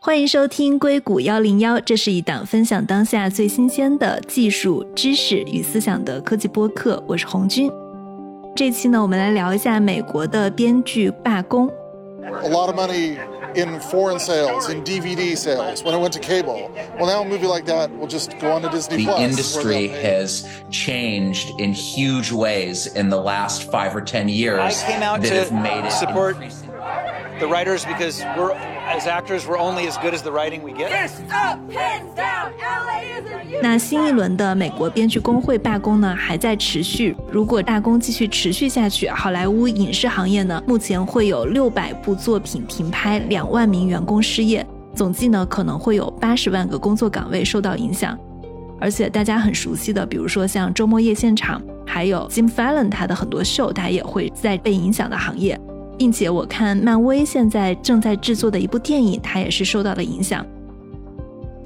欢迎收听硅谷幺零幺，这是一档分享当下最新鲜的技术知识与思想的科技播客。我是红军。这期呢，我们来聊一下美国的编剧罢工。A lot of money in foreign sales, in DVD sales, when it went to cable. Well, now a movie like that will just go on to Disney the Plus. industry has changed in huge ways in the last five or ten years I came out that to have made it support the writers because we're as actors we're only as good as the writing we get. Up, hands down, LA is. 那新一轮的美国编剧工会罢工呢，还在持续。如果罢工继续持续下去，好莱坞影视行业呢，目前会有六百部作品停拍，两万名员工失业，总计呢可能会有八十万个工作岗位受到影响。而且大家很熟悉的，比如说像周末夜现场，还有 Jim Fallon 他的很多秀，他也会在被影响的行业。并且我看漫威现在正在制作的一部电影，它也是受到了影响。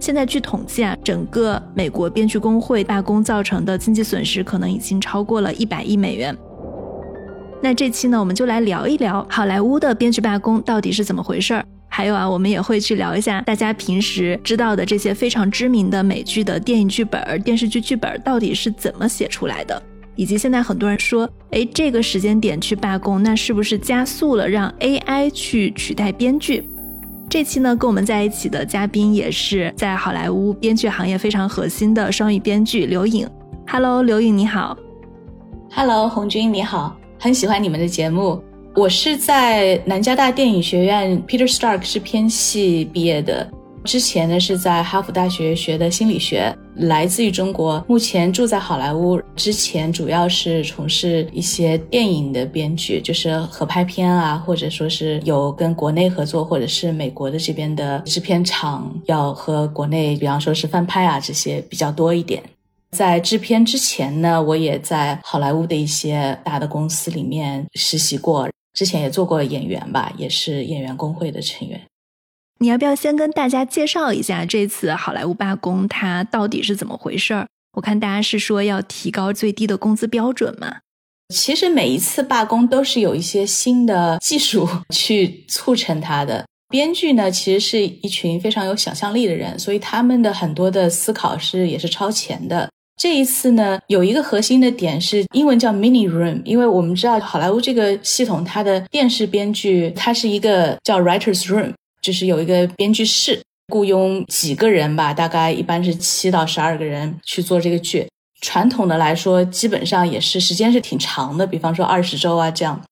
现在据统计啊，整个美国编剧工会罢工造成的经济损失可能已经超过了一百亿美元。那这期呢，我们就来聊一聊好莱坞的编剧罢工到底是怎么回事儿。还有啊，我们也会去聊一下大家平时知道的这些非常知名的美剧的电影剧本、电视剧剧本到底是怎么写出来的，以及现在很多人说，哎，这个时间点去罢工，那是不是加速了让 AI 去取代编剧？这期呢，跟我们在一起的嘉宾也是在好莱坞编剧行业非常核心的双语编剧刘颖。Hello，刘颖你好。Hello，红军你好，很喜欢你们的节目。我是在南加大电影学院 Peter Stark 制片系毕业的，之前呢是在哈佛大学学的心理学，来自于中国，目前住在好莱坞。之前主要是从事一些电影的编剧，就是合拍片啊，或者说是有跟国内合作，或者是美国的这边的制片厂要和国内，比方说是翻拍啊这些比较多一点。在制片之前呢，我也在好莱坞的一些大的公司里面实习过，之前也做过演员吧，也是演员工会的成员。你要不要先跟大家介绍一下这次好莱坞罢工它到底是怎么回事儿？我看大家是说要提高最低的工资标准嘛。其实每一次罢工都是有一些新的技术去促成它的。编剧呢，其实是一群非常有想象力的人，所以他们的很多的思考是也是超前的。这一次呢，有一个核心的点是英文叫 mini room，因为我们知道好莱坞这个系统，它的电视编剧它是一个叫 writers room，就是有一个编剧室，雇佣几个人吧，大概一般是七到十二个人去做这个剧。传统的来说，基本上也是时间是挺长的，比方说二十周啊这样。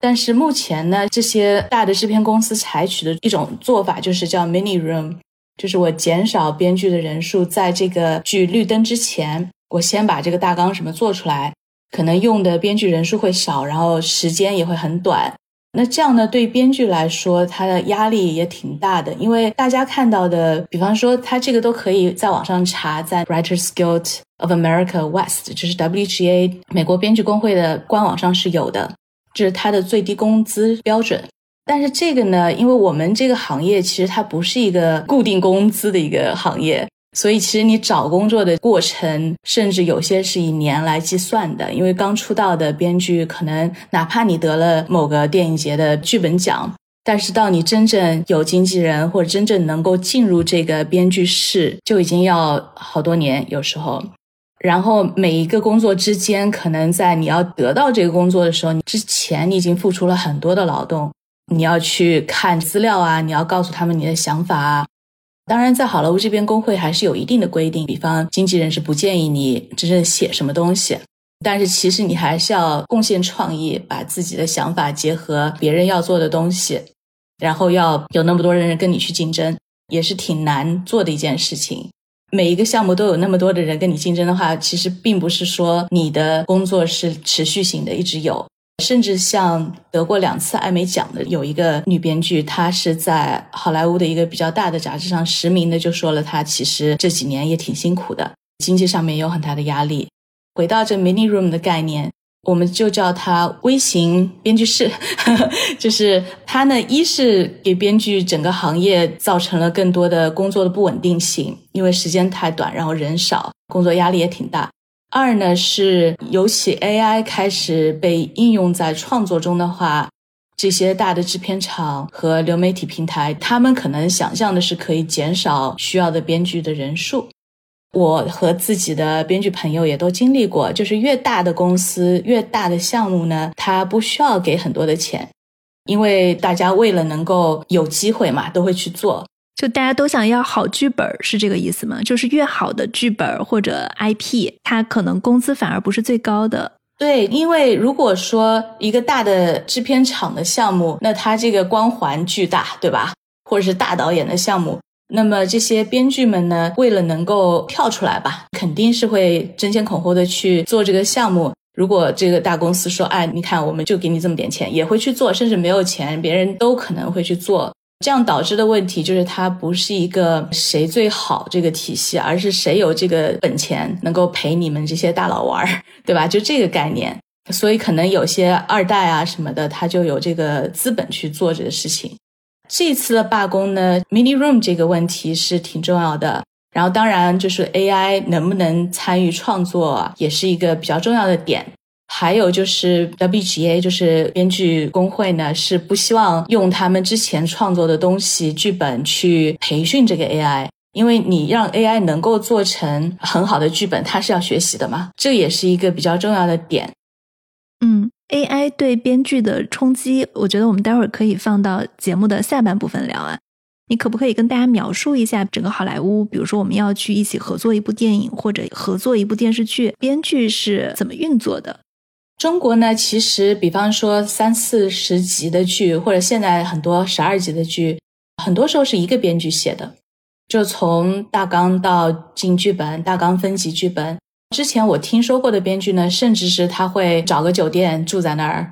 但是目前呢，这些大的制片公司采取的一种做法就是叫 mini room，就是我减少编剧的人数，在这个剧绿灯之前，我先把这个大纲什么做出来，可能用的编剧人数会少，然后时间也会很短。那这样呢，对编剧来说，他的压力也挺大的，因为大家看到的，比方说他这个都可以在网上查，在 Writers Guild of America West，就是 WGA 美国编剧工会的官网上是有的。这是它的最低工资标准，但是这个呢，因为我们这个行业其实它不是一个固定工资的一个行业，所以其实你找工作的过程，甚至有些是以年来计算的。因为刚出道的编剧，可能哪怕你得了某个电影节的剧本奖，但是到你真正有经纪人或者真正能够进入这个编剧室，就已经要好多年，有时候。然后每一个工作之间，可能在你要得到这个工作的时候，你之前你已经付出了很多的劳动，你要去看资料啊，你要告诉他们你的想法啊。当然，在好莱坞这边工会还是有一定的规定，比方经纪人是不建议你真正写什么东西，但是其实你还是要贡献创意，把自己的想法结合别人要做的东西，然后要有那么多人跟你去竞争，也是挺难做的一件事情。每一个项目都有那么多的人跟你竞争的话，其实并不是说你的工作是持续性的，一直有。甚至像得过两次艾美奖的有一个女编剧，她是在好莱坞的一个比较大的杂志上实名的就说了，她其实这几年也挺辛苦的，经济上面有很大的压力。回到这 mini room 的概念，我们就叫它微型编剧室，就是它呢，一是给编剧整个行业造成了更多的工作的不稳定性，因为时间太短，然后人少，工作压力也挺大。二呢是，尤其 AI 开始被应用在创作中的话，这些大的制片厂和流媒体平台，他们可能想象的是可以减少需要的编剧的人数。我和自己的编剧朋友也都经历过，就是越大的公司、越大的项目呢，它不需要给很多的钱，因为大家为了能够有机会嘛，都会去做。就大家都想要好剧本，是这个意思吗？就是越好的剧本或者 IP，它可能工资反而不是最高的。对，因为如果说一个大的制片厂的项目，那它这个光环巨大，对吧？或者是大导演的项目。那么这些编剧们呢，为了能够跳出来吧，肯定是会争先恐后的去做这个项目。如果这个大公司说，哎，你看，我们就给你这么点钱，也会去做，甚至没有钱，别人都可能会去做。这样导致的问题就是，它不是一个谁最好这个体系，而是谁有这个本钱能够陪你们这些大佬玩，对吧？就这个概念。所以可能有些二代啊什么的，他就有这个资本去做这个事情。这次的罢工呢，Mini Room 这个问题是挺重要的。然后当然就是 AI 能不能参与创作，也是一个比较重要的点。还有就是 WGA，就是编剧工会呢，是不希望用他们之前创作的东西剧本去培训这个 AI，因为你让 AI 能够做成很好的剧本，它是要学习的嘛，这也是一个比较重要的点。嗯。AI 对编剧的冲击，我觉得我们待会儿可以放到节目的下半部分聊啊。你可不可以跟大家描述一下整个好莱坞？比如说我们要去一起合作一部电影或者合作一部电视剧，编剧是怎么运作的？中国呢，其实比方说三四十集的剧，或者现在很多十二集的剧，很多时候是一个编剧写的，就从大纲到进剧本，大纲分级剧本。之前我听说过的编剧呢，甚至是他会找个酒店住在那儿，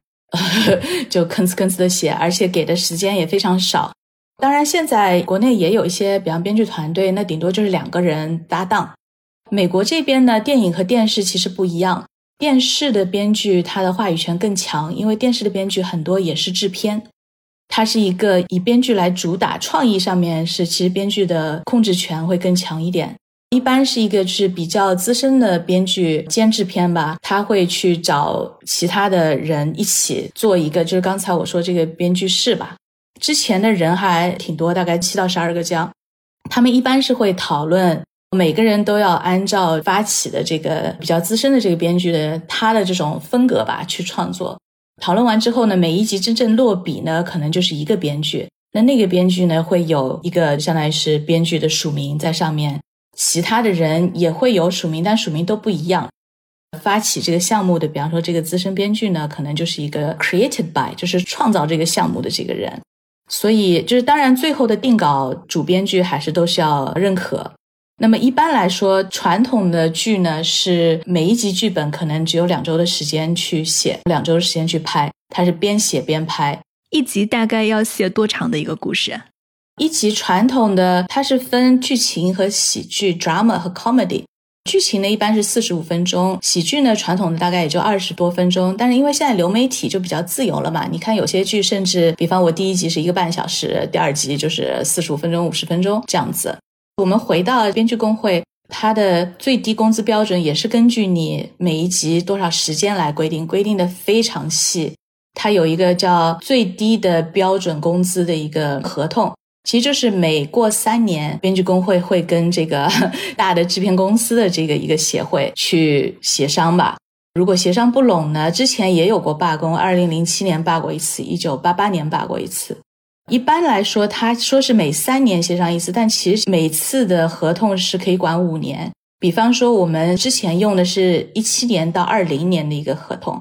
就吭哧吭哧的写，而且给的时间也非常少。当然，现在国内也有一些，比方编剧团队，那顶多就是两个人搭档。美国这边呢，电影和电视其实不一样，电视的编剧他的话语权更强，因为电视的编剧很多也是制片，他是一个以编剧来主打，创意上面是其实编剧的控制权会更强一点。一般是一个是比较资深的编剧兼制片吧，他会去找其他的人一起做一个，就是刚才我说这个编剧室吧。之前的人还挺多，大概七到十二个这样。他们一般是会讨论，每个人都要按照发起的这个比较资深的这个编剧的他的这种风格吧去创作。讨论完之后呢，每一集真正落笔呢，可能就是一个编剧。那那个编剧呢，会有一个相当于是编剧的署名在上面。其他的人也会有署名，但署名都不一样。发起这个项目的，比方说这个资深编剧呢，可能就是一个 created by，就是创造这个项目的这个人。所以，就是当然最后的定稿主编剧还是都是要认可。那么一般来说，传统的剧呢是每一集剧本可能只有两周的时间去写，两周的时间去拍，它是边写边拍。一集大概要写多长的一个故事？一集传统的，它是分剧情和喜剧 （drama） 和 comedy。剧情呢一般是四十五分钟，喜剧呢传统的大概也就二十多分钟。但是因为现在流媒体就比较自由了嘛，你看有些剧甚至，比方我第一集是一个半小时，第二集就是四十五分钟、五十分钟这样子。我们回到编剧工会，它的最低工资标准也是根据你每一集多少时间来规定，规定的非常细。它有一个叫最低的标准工资的一个合同。其实就是每过三年，编剧工会会跟这个 大的制片公司的这个一个协会去协商吧。如果协商不拢呢，之前也有过罢工，二零零七年罢过一次，一九八八年罢过一次。一般来说，他说是每三年协商一次，但其实每次的合同是可以管五年。比方说，我们之前用的是一七年到二零年的一个合同。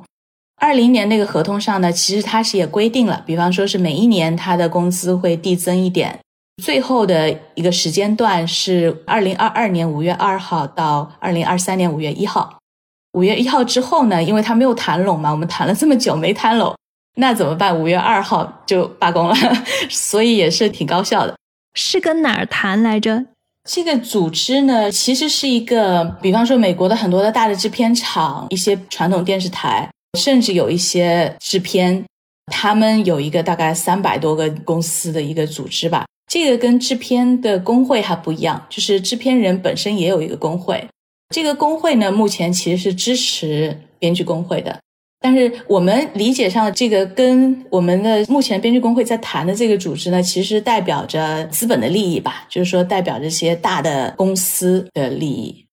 二零年那个合同上呢，其实它是也规定了，比方说是每一年他的工资会递增一点，最后的一个时间段是二零二二年五月二号到二零二三年五月一号。五月一号之后呢，因为他没有谈拢嘛，我们谈了这么久没谈拢，那怎么办？五月二号就罢工了，所以也是挺高效的。是跟哪儿谈来着？这个组织呢，其实是一个，比方说美国的很多的大的制片厂，一些传统电视台。甚至有一些制片，他们有一个大概三百多个公司的一个组织吧。这个跟制片的工会还不一样，就是制片人本身也有一个工会。这个工会呢，目前其实是支持编剧工会的。但是我们理解上的，这个跟我们的目前编剧工会在谈的这个组织呢，其实代表着资本的利益吧，就是说代表这些大的公司的利益。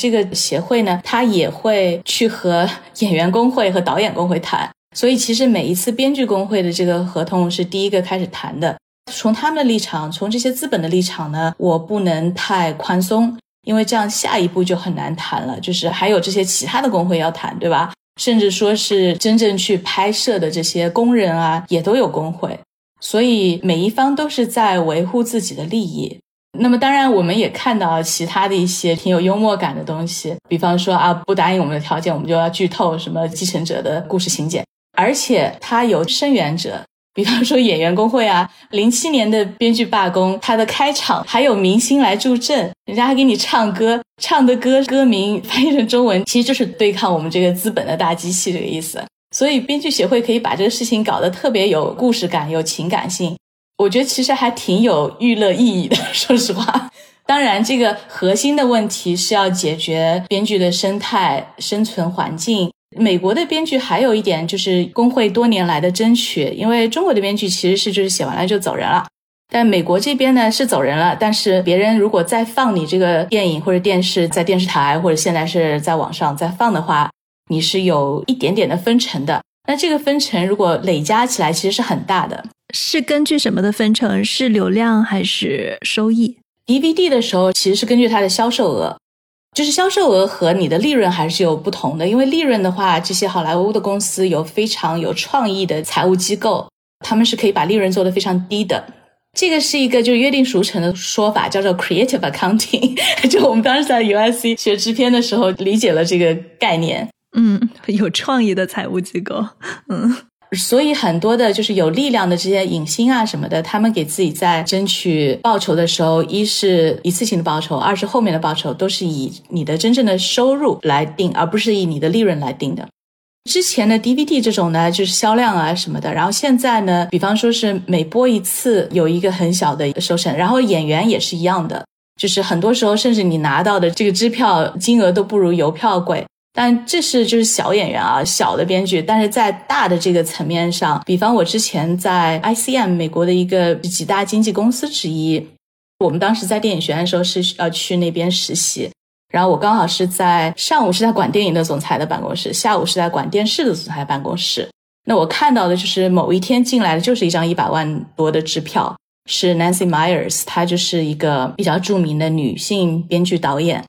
这个协会呢，它也会去和演员工会和导演工会谈，所以其实每一次编剧工会的这个合同是第一个开始谈的。从他们的立场，从这些资本的立场呢，我不能太宽松，因为这样下一步就很难谈了。就是还有这些其他的工会要谈，对吧？甚至说是真正去拍摄的这些工人啊，也都有工会，所以每一方都是在维护自己的利益。那么当然，我们也看到其他的一些挺有幽默感的东西，比方说啊，不答应我们的条件，我们就要剧透什么继承者的故事情节，而且它有声援者。比方说演员工会啊，零七年的编剧罢工，它的开场还有明星来助阵，人家还给你唱歌，唱的歌歌名翻译成中文，其实就是对抗我们这个资本的大机器这个意思。所以编剧协会可以把这个事情搞得特别有故事感、有情感性，我觉得其实还挺有娱乐意义的。说实话，当然这个核心的问题是要解决编剧的生态、生存环境。美国的编剧还有一点就是工会多年来的争取，因为中国的编剧其实是就是写完了就走人了，但美国这边呢是走人了，但是别人如果再放你这个电影或者电视在电视台或者现在是在网上再放的话，你是有一点点的分成的。那这个分成如果累加起来其实是很大的，是根据什么的分成？是流量还是收益？DVD 的时候其实是根据它的销售额。就是销售额和你的利润还是有不同的，因为利润的话，这些好莱坞的公司有非常有创意的财务机构，他们是可以把利润做得非常低的。这个是一个就是约定俗成的说法，叫做 creative accounting。就我们当时在 USC 学制片的时候，理解了这个概念。嗯，有创意的财务机构。嗯。所以很多的就是有力量的这些影星啊什么的，他们给自己在争取报酬的时候，一是一次性的报酬，二是后面的报酬都是以你的真正的收入来定，而不是以你的利润来定的。之前的 DVD 这种呢，就是销量啊什么的，然后现在呢，比方说是每播一次有一个很小的收成，然后演员也是一样的，就是很多时候甚至你拿到的这个支票金额都不如邮票贵。但这是就是小演员啊，小的编剧。但是在大的这个层面上，比方我之前在 ICM 美国的一个几大经纪公司之一，我们当时在电影学院的时候是要去那边实习，然后我刚好是在上午是在管电影的总裁的办公室，下午是在管电视的总裁办公室。那我看到的就是某一天进来的就是一张一百万多的支票，是 Nancy Myers，她就是一个比较著名的女性编剧导演。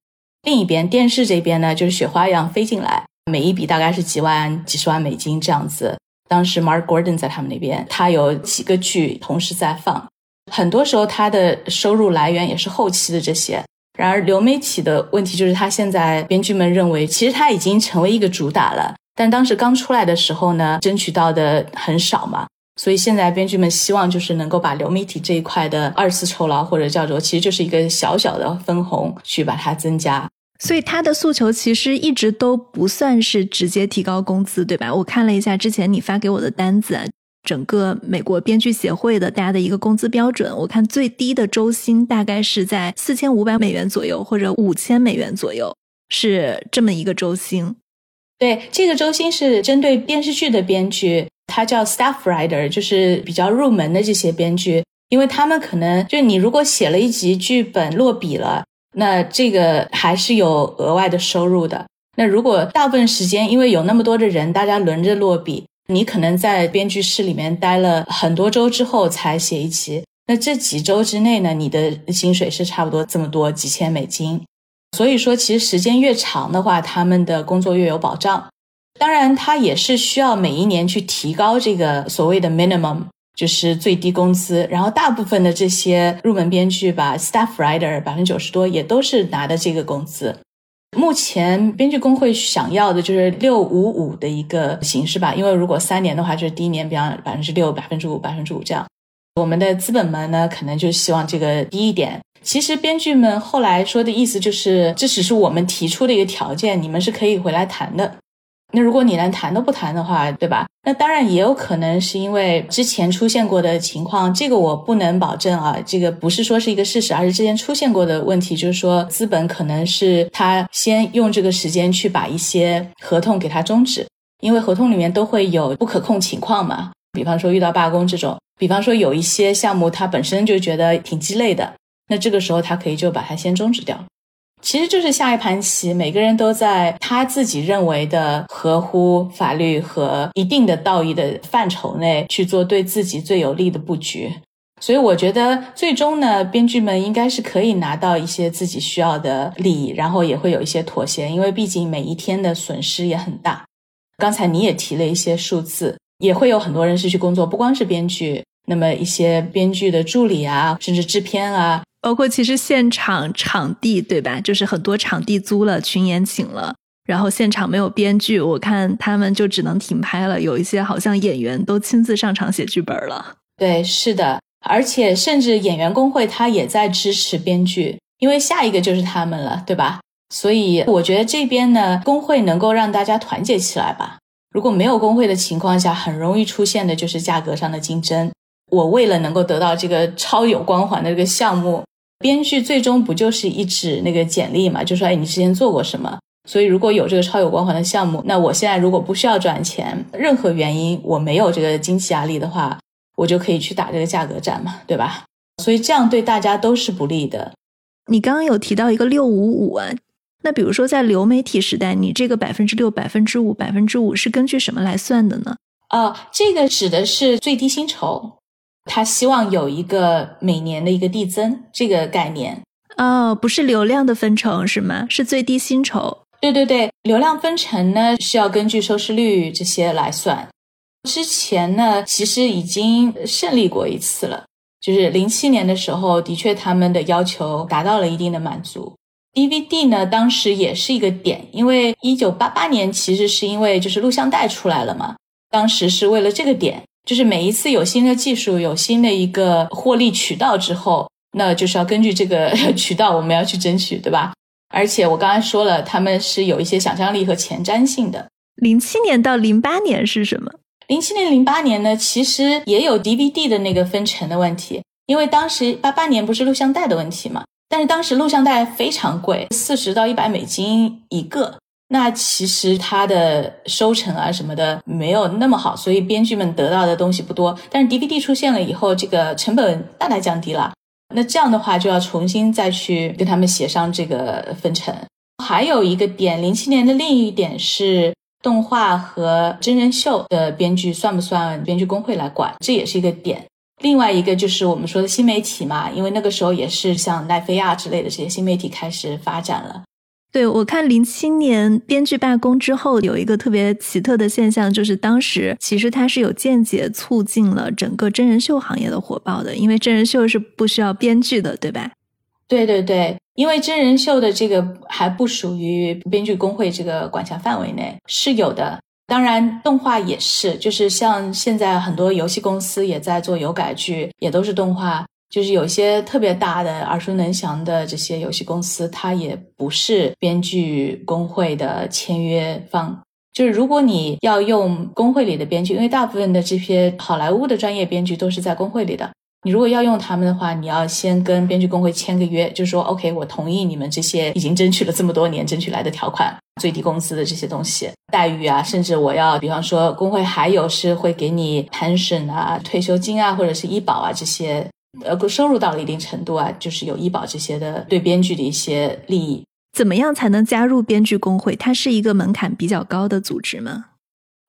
另一边电视这边呢，就是雪花一样飞进来，每一笔大概是几万、几十万美金这样子。当时 Mark Gordon 在他们那边，他有几个剧同时在放，很多时候他的收入来源也是后期的这些。然而流媒体的问题就是，他现在编剧们认为，其实他已经成为一个主打了，但当时刚出来的时候呢，争取到的很少嘛。所以现在编剧们希望就是能够把流媒体这一块的二次酬劳或者叫做，其实就是一个小小的分红，去把它增加。所以他的诉求其实一直都不算是直接提高工资，对吧？我看了一下之前你发给我的单子，整个美国编剧协会的大家的一个工资标准，我看最低的周薪大概是在四千五百美元左右，或者五千美元左右，是这么一个周薪。对，这个周薪是针对电视剧的编剧，他叫 staff writer，就是比较入门的这些编剧，因为他们可能就你如果写了一集剧本落笔了。那这个还是有额外的收入的。那如果大部分时间，因为有那么多的人，大家轮着落笔，你可能在编剧室里面待了很多周之后才写一集。那这几周之内呢，你的薪水是差不多这么多几千美金。所以说，其实时间越长的话，他们的工作越有保障。当然，他也是需要每一年去提高这个所谓的 minimum。就是最低工资，然后大部分的这些入门编剧吧，staff writer 百分之九十多也都是拿的这个工资。目前编剧工会想要的就是六五五的一个形式吧，因为如果三年的话，就是第一年比方百分之六、百分之五、百分之五这样。我们的资本们呢，可能就希望这个低一点。其实编剧们后来说的意思就是，这只是我们提出的一个条件，你们是可以回来谈的。那如果你连谈都不谈的话，对吧？那当然也有可能是因为之前出现过的情况，这个我不能保证啊。这个不是说是一个事实，而是之前出现过的问题，就是说资本可能是他先用这个时间去把一些合同给他终止。因为合同里面都会有不可控情况嘛，比方说遇到罢工这种，比方说有一些项目他本身就觉得挺鸡肋的，那这个时候他可以就把它先终止掉。其实就是下一盘棋，每个人都在他自己认为的合乎法律和一定的道义的范畴内去做对自己最有利的布局。所以我觉得最终呢，编剧们应该是可以拿到一些自己需要的利益，然后也会有一些妥协，因为毕竟每一天的损失也很大。刚才你也提了一些数字，也会有很多人失去工作，不光是编剧，那么一些编剧的助理啊，甚至制片啊。包括其实现场场地对吧？就是很多场地租了，群演请了，然后现场没有编剧，我看他们就只能停拍了。有一些好像演员都亲自上场写剧本了。对，是的，而且甚至演员工会他也在支持编剧，因为下一个就是他们了，对吧？所以我觉得这边呢，工会能够让大家团结起来吧。如果没有工会的情况下，很容易出现的就是价格上的竞争。我为了能够得到这个超有光环的这个项目，编剧最终不就是一纸那个简历嘛？就说哎，你之前做过什么？所以如果有这个超有光环的项目，那我现在如果不需要赚钱，任何原因我没有这个经济压力的话，我就可以去打这个价格战嘛，对吧？所以这样对大家都是不利的。你刚刚有提到一个六五五啊，那比如说在流媒体时代，你这个百分之六、百分之五、百分之五是根据什么来算的呢？哦，这个指的是最低薪酬。他希望有一个每年的一个递增这个概念哦，不是流量的分成是吗？是最低薪酬。对对对，流量分成呢是要根据收视率这些来算。之前呢其实已经胜利过一次了，就是零七年的时候，的确他们的要求达到了一定的满足。DVD 呢当时也是一个点，因为一九八八年其实是因为就是录像带出来了嘛，当时是为了这个点。就是每一次有新的技术、有新的一个获利渠道之后，那就是要根据这个 渠道，我们要去争取，对吧？而且我刚才说了，他们是有一些想象力和前瞻性的。零七年到零八年是什么？零七年、零八年呢，其实也有 DVD 的那个分成的问题，因为当时八八年不是录像带的问题嘛，但是当时录像带非常贵，四十到一百美金一个。那其实它的收成啊什么的没有那么好，所以编剧们得到的东西不多。但是 DVD 出现了以后，这个成本大大降低了。那这样的话就要重新再去跟他们协商这个分成。还有一个点，零七年的另一点是动画和真人秀的编剧算不算编剧工会来管，这也是一个点。另外一个就是我们说的新媒体嘛，因为那个时候也是像奈飞啊之类的这些新媒体开始发展了。对，我看零七年编剧罢工之后，有一个特别奇特的现象，就是当时其实它是有间接促进了整个真人秀行业的火爆的，因为真人秀是不需要编剧的，对吧？对对对，因为真人秀的这个还不属于编剧工会这个管辖范围内，是有的。当然，动画也是，就是像现在很多游戏公司也在做有改剧，也都是动画。就是有些特别大的、耳熟能详的这些游戏公司，它也不是编剧工会的签约方。就是如果你要用工会里的编剧，因为大部分的这些好莱坞的专业编剧都是在工会里的，你如果要用他们的话，你要先跟编剧工会签个约，就说，OK，我同意你们这些已经争取了这么多年争取来的条款、最低工资的这些东西、待遇啊，甚至我要，比方说工会还有是会给你 pension 啊、退休金啊，或者是医保啊这些。呃，收入到了一定程度啊，就是有医保这些的，对编剧的一些利益。怎么样才能加入编剧工会？它是一个门槛比较高的组织吗？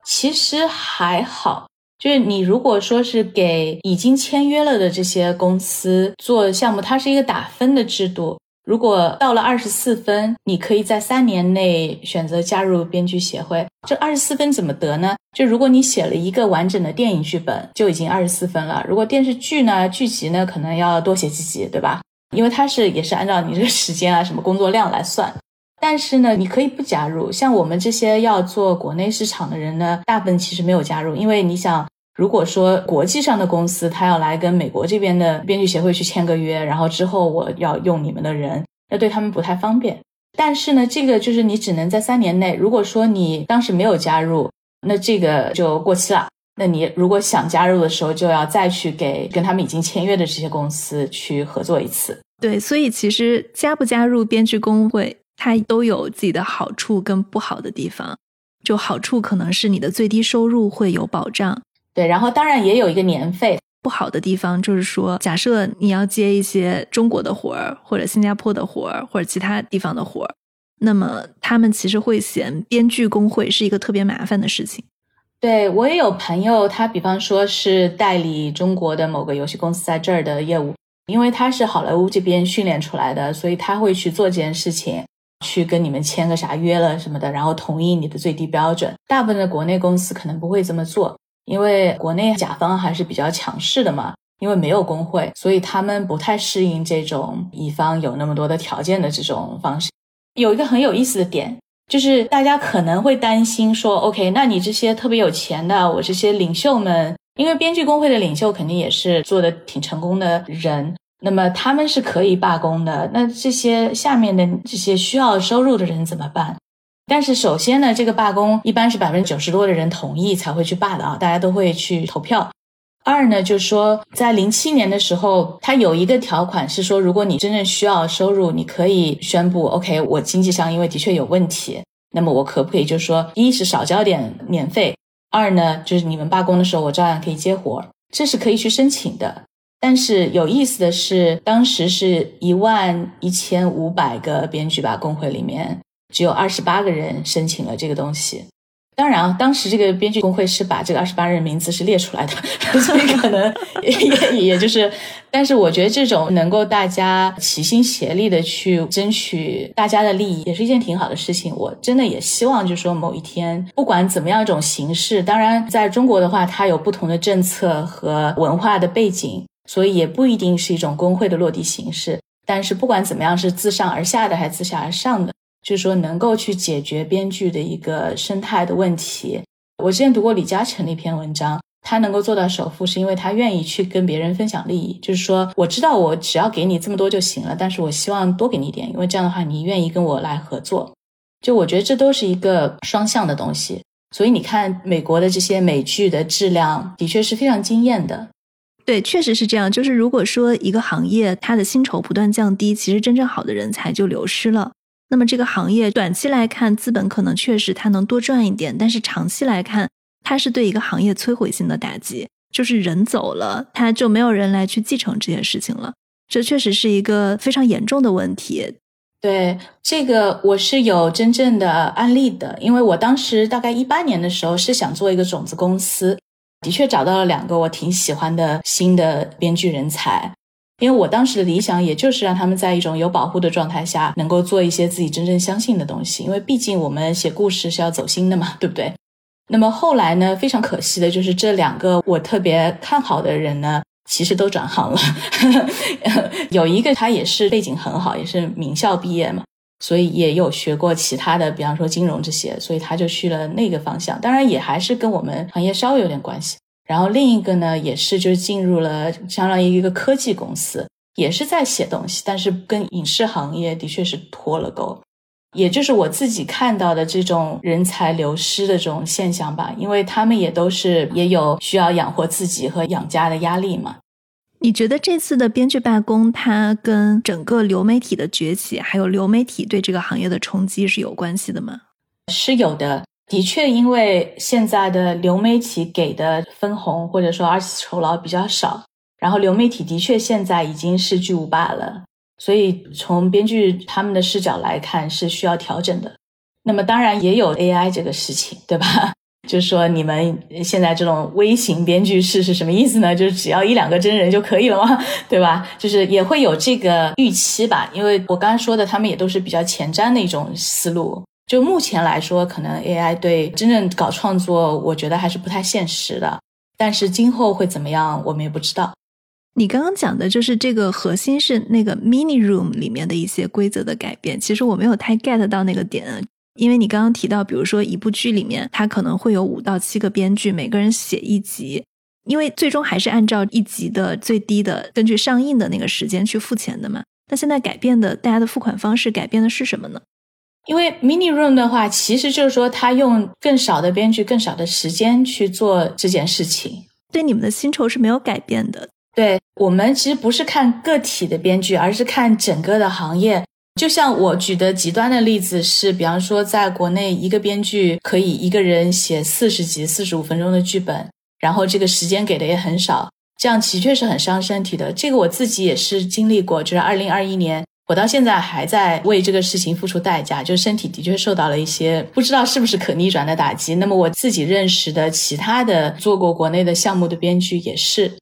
其实还好，就是你如果说是给已经签约了的这些公司做项目，它是一个打分的制度。如果到了二十四分，你可以在三年内选择加入编剧协会。这二十四分怎么得呢？就如果你写了一个完整的电影剧本，就已经二十四分了。如果电视剧呢，剧集呢，可能要多写几集，对吧？因为它是也是按照你这个时间啊，什么工作量来算。但是呢，你可以不加入。像我们这些要做国内市场的人呢，大部分其实没有加入，因为你想。如果说国际上的公司他要来跟美国这边的编剧协会去签个约，然后之后我要用你们的人，那对他们不太方便。但是呢，这个就是你只能在三年内。如果说你当时没有加入，那这个就过期了。那你如果想加入的时候，就要再去给跟他们已经签约的这些公司去合作一次。对，所以其实加不加入编剧工会，它都有自己的好处跟不好的地方。就好处可能是你的最低收入会有保障。对，然后当然也有一个年费。不好的地方就是说，假设你要接一些中国的活儿，或者新加坡的活儿，或者其他地方的活儿，那么他们其实会嫌编剧工会是一个特别麻烦的事情。对我也有朋友，他比方说是代理中国的某个游戏公司在这儿的业务，因为他是好莱坞这边训练出来的，所以他会去做这件事情，去跟你们签个啥约了什么的，然后同意你的最低标准。大部分的国内公司可能不会这么做，因为国内甲方还是比较强势的嘛，因为没有工会，所以他们不太适应这种乙方有那么多的条件的这种方式。有一个很有意思的点。就是大家可能会担心说，OK，那你这些特别有钱的，我这些领袖们，因为编剧工会的领袖肯定也是做的挺成功的人，那么他们是可以罢工的。那这些下面的这些需要收入的人怎么办？但是首先呢，这个罢工一般是百分之九十多的人同意才会去罢的啊，大家都会去投票。二呢，就是说，在零七年的时候，它有一个条款是说，如果你真正需要收入，你可以宣布，OK，我经济上因为的确有问题，那么我可不可以就说，一是少交点年费，二呢，就是你们罢工的时候，我照样可以接活，这是可以去申请的。但是有意思的是，当时是一万一千五百个编剧吧，工会里面只有二十八个人申请了这个东西。当然啊，当时这个编剧工会是把这个二十八人名字是列出来的，所以可能也也就是，但是我觉得这种能够大家齐心协力的去争取大家的利益，也是一件挺好的事情。我真的也希望，就是说某一天，不管怎么样一种形式，当然在中国的话，它有不同的政策和文化的背景，所以也不一定是一种工会的落地形式。但是不管怎么样，是自上而下的还是自下而上的。就是说，能够去解决编剧的一个生态的问题。我之前读过李嘉诚的一篇文章，他能够做到首富，是因为他愿意去跟别人分享利益。就是说，我知道我只要给你这么多就行了，但是我希望多给你一点，因为这样的话，你愿意跟我来合作。就我觉得这都是一个双向的东西。所以你看，美国的这些美剧的质量的确是非常惊艳的。对，确实是这样。就是如果说一个行业它的薪酬不断降低，其实真正好的人才就流失了。那么这个行业短期来看，资本可能确实它能多赚一点，但是长期来看，它是对一个行业摧毁性的打击。就是人走了，他就没有人来去继承这件事情了。这确实是一个非常严重的问题。对这个，我是有真正的案例的，因为我当时大概一八年的时候是想做一个种子公司，的确找到了两个我挺喜欢的新的编剧人才。因为我当时的理想，也就是让他们在一种有保护的状态下，能够做一些自己真正相信的东西。因为毕竟我们写故事是要走心的嘛，对不对？那么后来呢，非常可惜的就是这两个我特别看好的人呢，其实都转行了。有一个他也是背景很好，也是名校毕业嘛，所以也有学过其他的，比方说金融这些，所以他就去了那个方向。当然也还是跟我们行业稍微有点关系。然后另一个呢，也是就是进入了相当于一个科技公司，也是在写东西，但是跟影视行业的确是脱了钩，也就是我自己看到的这种人才流失的这种现象吧，因为他们也都是也有需要养活自己和养家的压力嘛。你觉得这次的编剧罢工，它跟整个流媒体的崛起，还有流媒体对这个行业的冲击是有关系的吗？是有的。的确，因为现在的流媒体给的分红或者说二次酬劳比较少，然后流媒体的确现在已经是巨无霸了，所以从编剧他们的视角来看是需要调整的。那么当然也有 AI 这个事情，对吧？就是说你们现在这种微型编剧室是什么意思呢？就是只要一两个真人就可以了吗？对吧？就是也会有这个预期吧，因为我刚刚说的，他们也都是比较前瞻的一种思路。就目前来说，可能 AI 对真正搞创作，我觉得还是不太现实的。但是今后会怎么样，我们也不知道。你刚刚讲的就是这个核心是那个 Mini Room 里面的一些规则的改变。其实我没有太 get 到那个点，因为你刚刚提到，比如说一部剧里面，它可能会有五到七个编剧，每个人写一集，因为最终还是按照一集的最低的，根据上映的那个时间去付钱的嘛。那现在改变的，大家的付款方式改变的是什么呢？因为 mini room 的话，其实就是说他用更少的编剧、更少的时间去做这件事情，对你们的薪酬是没有改变的。对我们其实不是看个体的编剧，而是看整个的行业。就像我举的极端的例子是，比方说，在国内一个编剧可以一个人写四十集、四十五分钟的剧本，然后这个时间给的也很少，这样的确是很伤身体的。这个我自己也是经历过，就是二零二一年，我到现在还在为这个事情付出代价，就是身体的确受到了一些不知道是不是可逆转的打击。那么我自己认识的其他的做过国内的项目的编剧也是，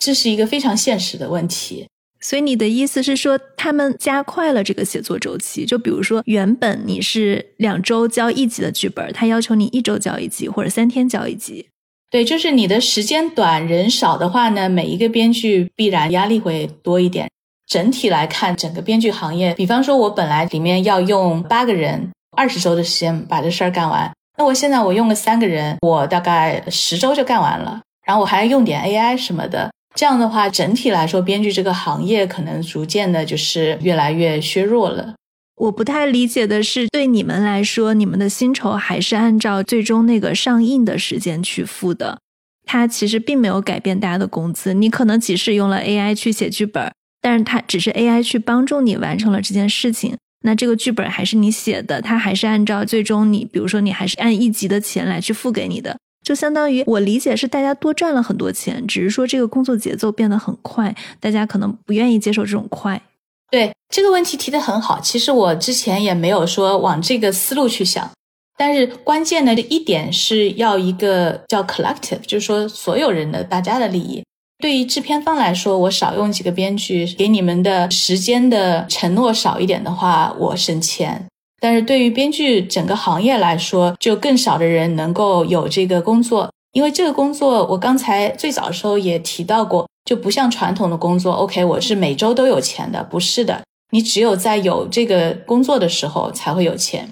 这是一个非常现实的问题。所以你的意思是说，他们加快了这个写作周期？就比如说，原本你是两周交一集的剧本，他要求你一周交一集，或者三天交一集。对，就是你的时间短、人少的话呢，每一个编剧必然压力会多一点。整体来看，整个编剧行业，比方说，我本来里面要用八个人，二十周的时间把这事儿干完，那我现在我用了三个人，我大概十周就干完了，然后我还要用点 AI 什么的。这样的话，整体来说，编剧这个行业可能逐渐的就是越来越削弱了。我不太理解的是，对你们来说，你们的薪酬还是按照最终那个上映的时间去付的，它其实并没有改变大家的工资。你可能即使用了 AI 去写剧本，但是它只是 AI 去帮助你完成了这件事情，那这个剧本还是你写的，它还是按照最终你，比如说你还是按一集的钱来去付给你的。就相当于我理解是大家多赚了很多钱，只是说这个工作节奏变得很快，大家可能不愿意接受这种快。对这个问题提的很好，其实我之前也没有说往这个思路去想，但是关键的一点是要一个叫 collective，就是说所有人的大家的利益。对于制片方来说，我少用几个编剧，给你们的时间的承诺少一点的话，我省钱。但是对于编剧整个行业来说，就更少的人能够有这个工作，因为这个工作我刚才最早的时候也提到过，就不像传统的工作，OK，我是每周都有钱的，不是的，你只有在有这个工作的时候才会有钱。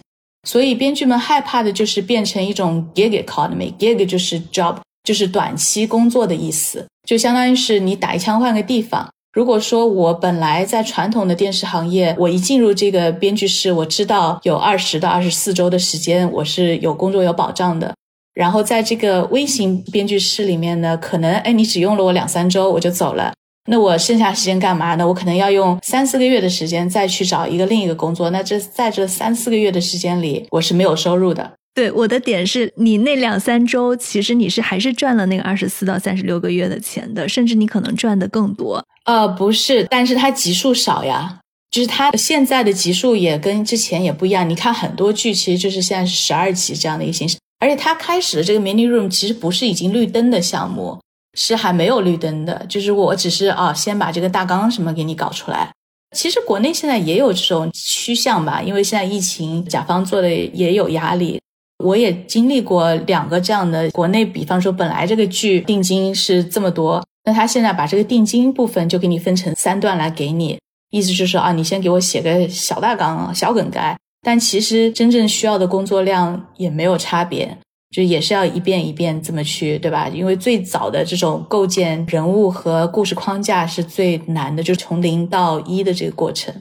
所以编剧们害怕的就是变成一种 gig economy，gig 就是 job，就是短期工作的意思，就相当于是你打一枪换个地方。如果说我本来在传统的电视行业，我一进入这个编剧室，我知道有二十到二十四周的时间我是有工作有保障的。然后在这个微型编剧室里面呢，可能哎你只用了我两三周我就走了，那我剩下时间干嘛呢？我可能要用三四个月的时间再去找一个另一个工作。那这在这三四个月的时间里，我是没有收入的。对我的点是你那两三周，其实你是还是赚了那个二十四到三十六个月的钱的，甚至你可能赚的更多。呃，不是，但是它集数少呀，就是它现在的集数也跟之前也不一样。你看很多剧，其实就是现在是十二集这样的一个形式，而且它开始的这个 mini room 其实不是已经绿灯的项目，是还没有绿灯的，就是我只是啊，先把这个大纲什么给你搞出来。其实国内现在也有这种趋向吧，因为现在疫情，甲方做的也有压力。我也经历过两个这样的国内，比方说本来这个剧定金是这么多，那他现在把这个定金部分就给你分成三段来给你，意思就是啊，你先给我写个小大纲、小梗概，但其实真正需要的工作量也没有差别，就也是要一遍一遍这么去，对吧？因为最早的这种构建人物和故事框架是最难的，就从零到一的这个过程。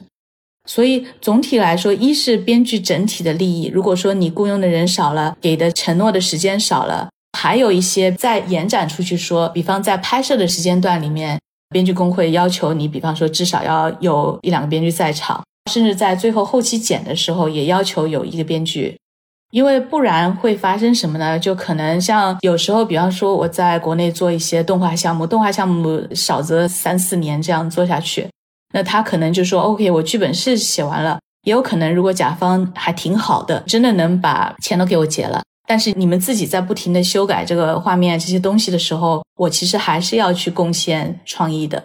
所以总体来说，一是编剧整体的利益。如果说你雇佣的人少了，给的承诺的时间少了，还有一些再延展出去说，比方在拍摄的时间段里面，编剧工会要求你，比方说至少要有一两个编剧在场，甚至在最后后期剪的时候，也要求有一个编剧，因为不然会发生什么呢？就可能像有时候，比方说我在国内做一些动画项目，动画项目少则三四年这样做下去。那他可能就说：“OK，我剧本是写完了，也有可能如果甲方还挺好的，真的能把钱都给我结了。但是你们自己在不停的修改这个画面这些东西的时候，我其实还是要去贡献创意的。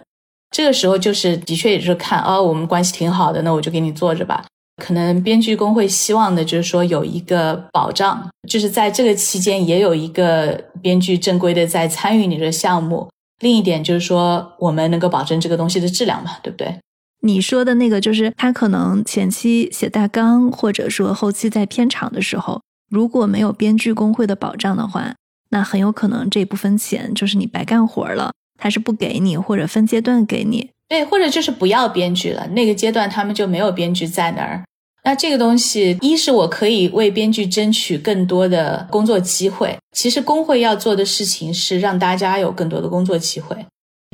这个时候就是的确也是看哦，我们关系挺好的，那我就给你做着吧。可能编剧工会希望的就是说有一个保障，就是在这个期间也有一个编剧正规的在参与你的项目。”另一点就是说，我们能够保证这个东西的质量嘛，对不对？你说的那个就是他可能前期写大纲，或者说后期在片场的时候，如果没有编剧工会的保障的话，那很有可能这部分钱就是你白干活了，他是不给你，或者分阶段给你，对，或者就是不要编剧了，那个阶段他们就没有编剧在那儿。那这个东西，一是我可以为编剧争取更多的工作机会。其实工会要做的事情是让大家有更多的工作机会，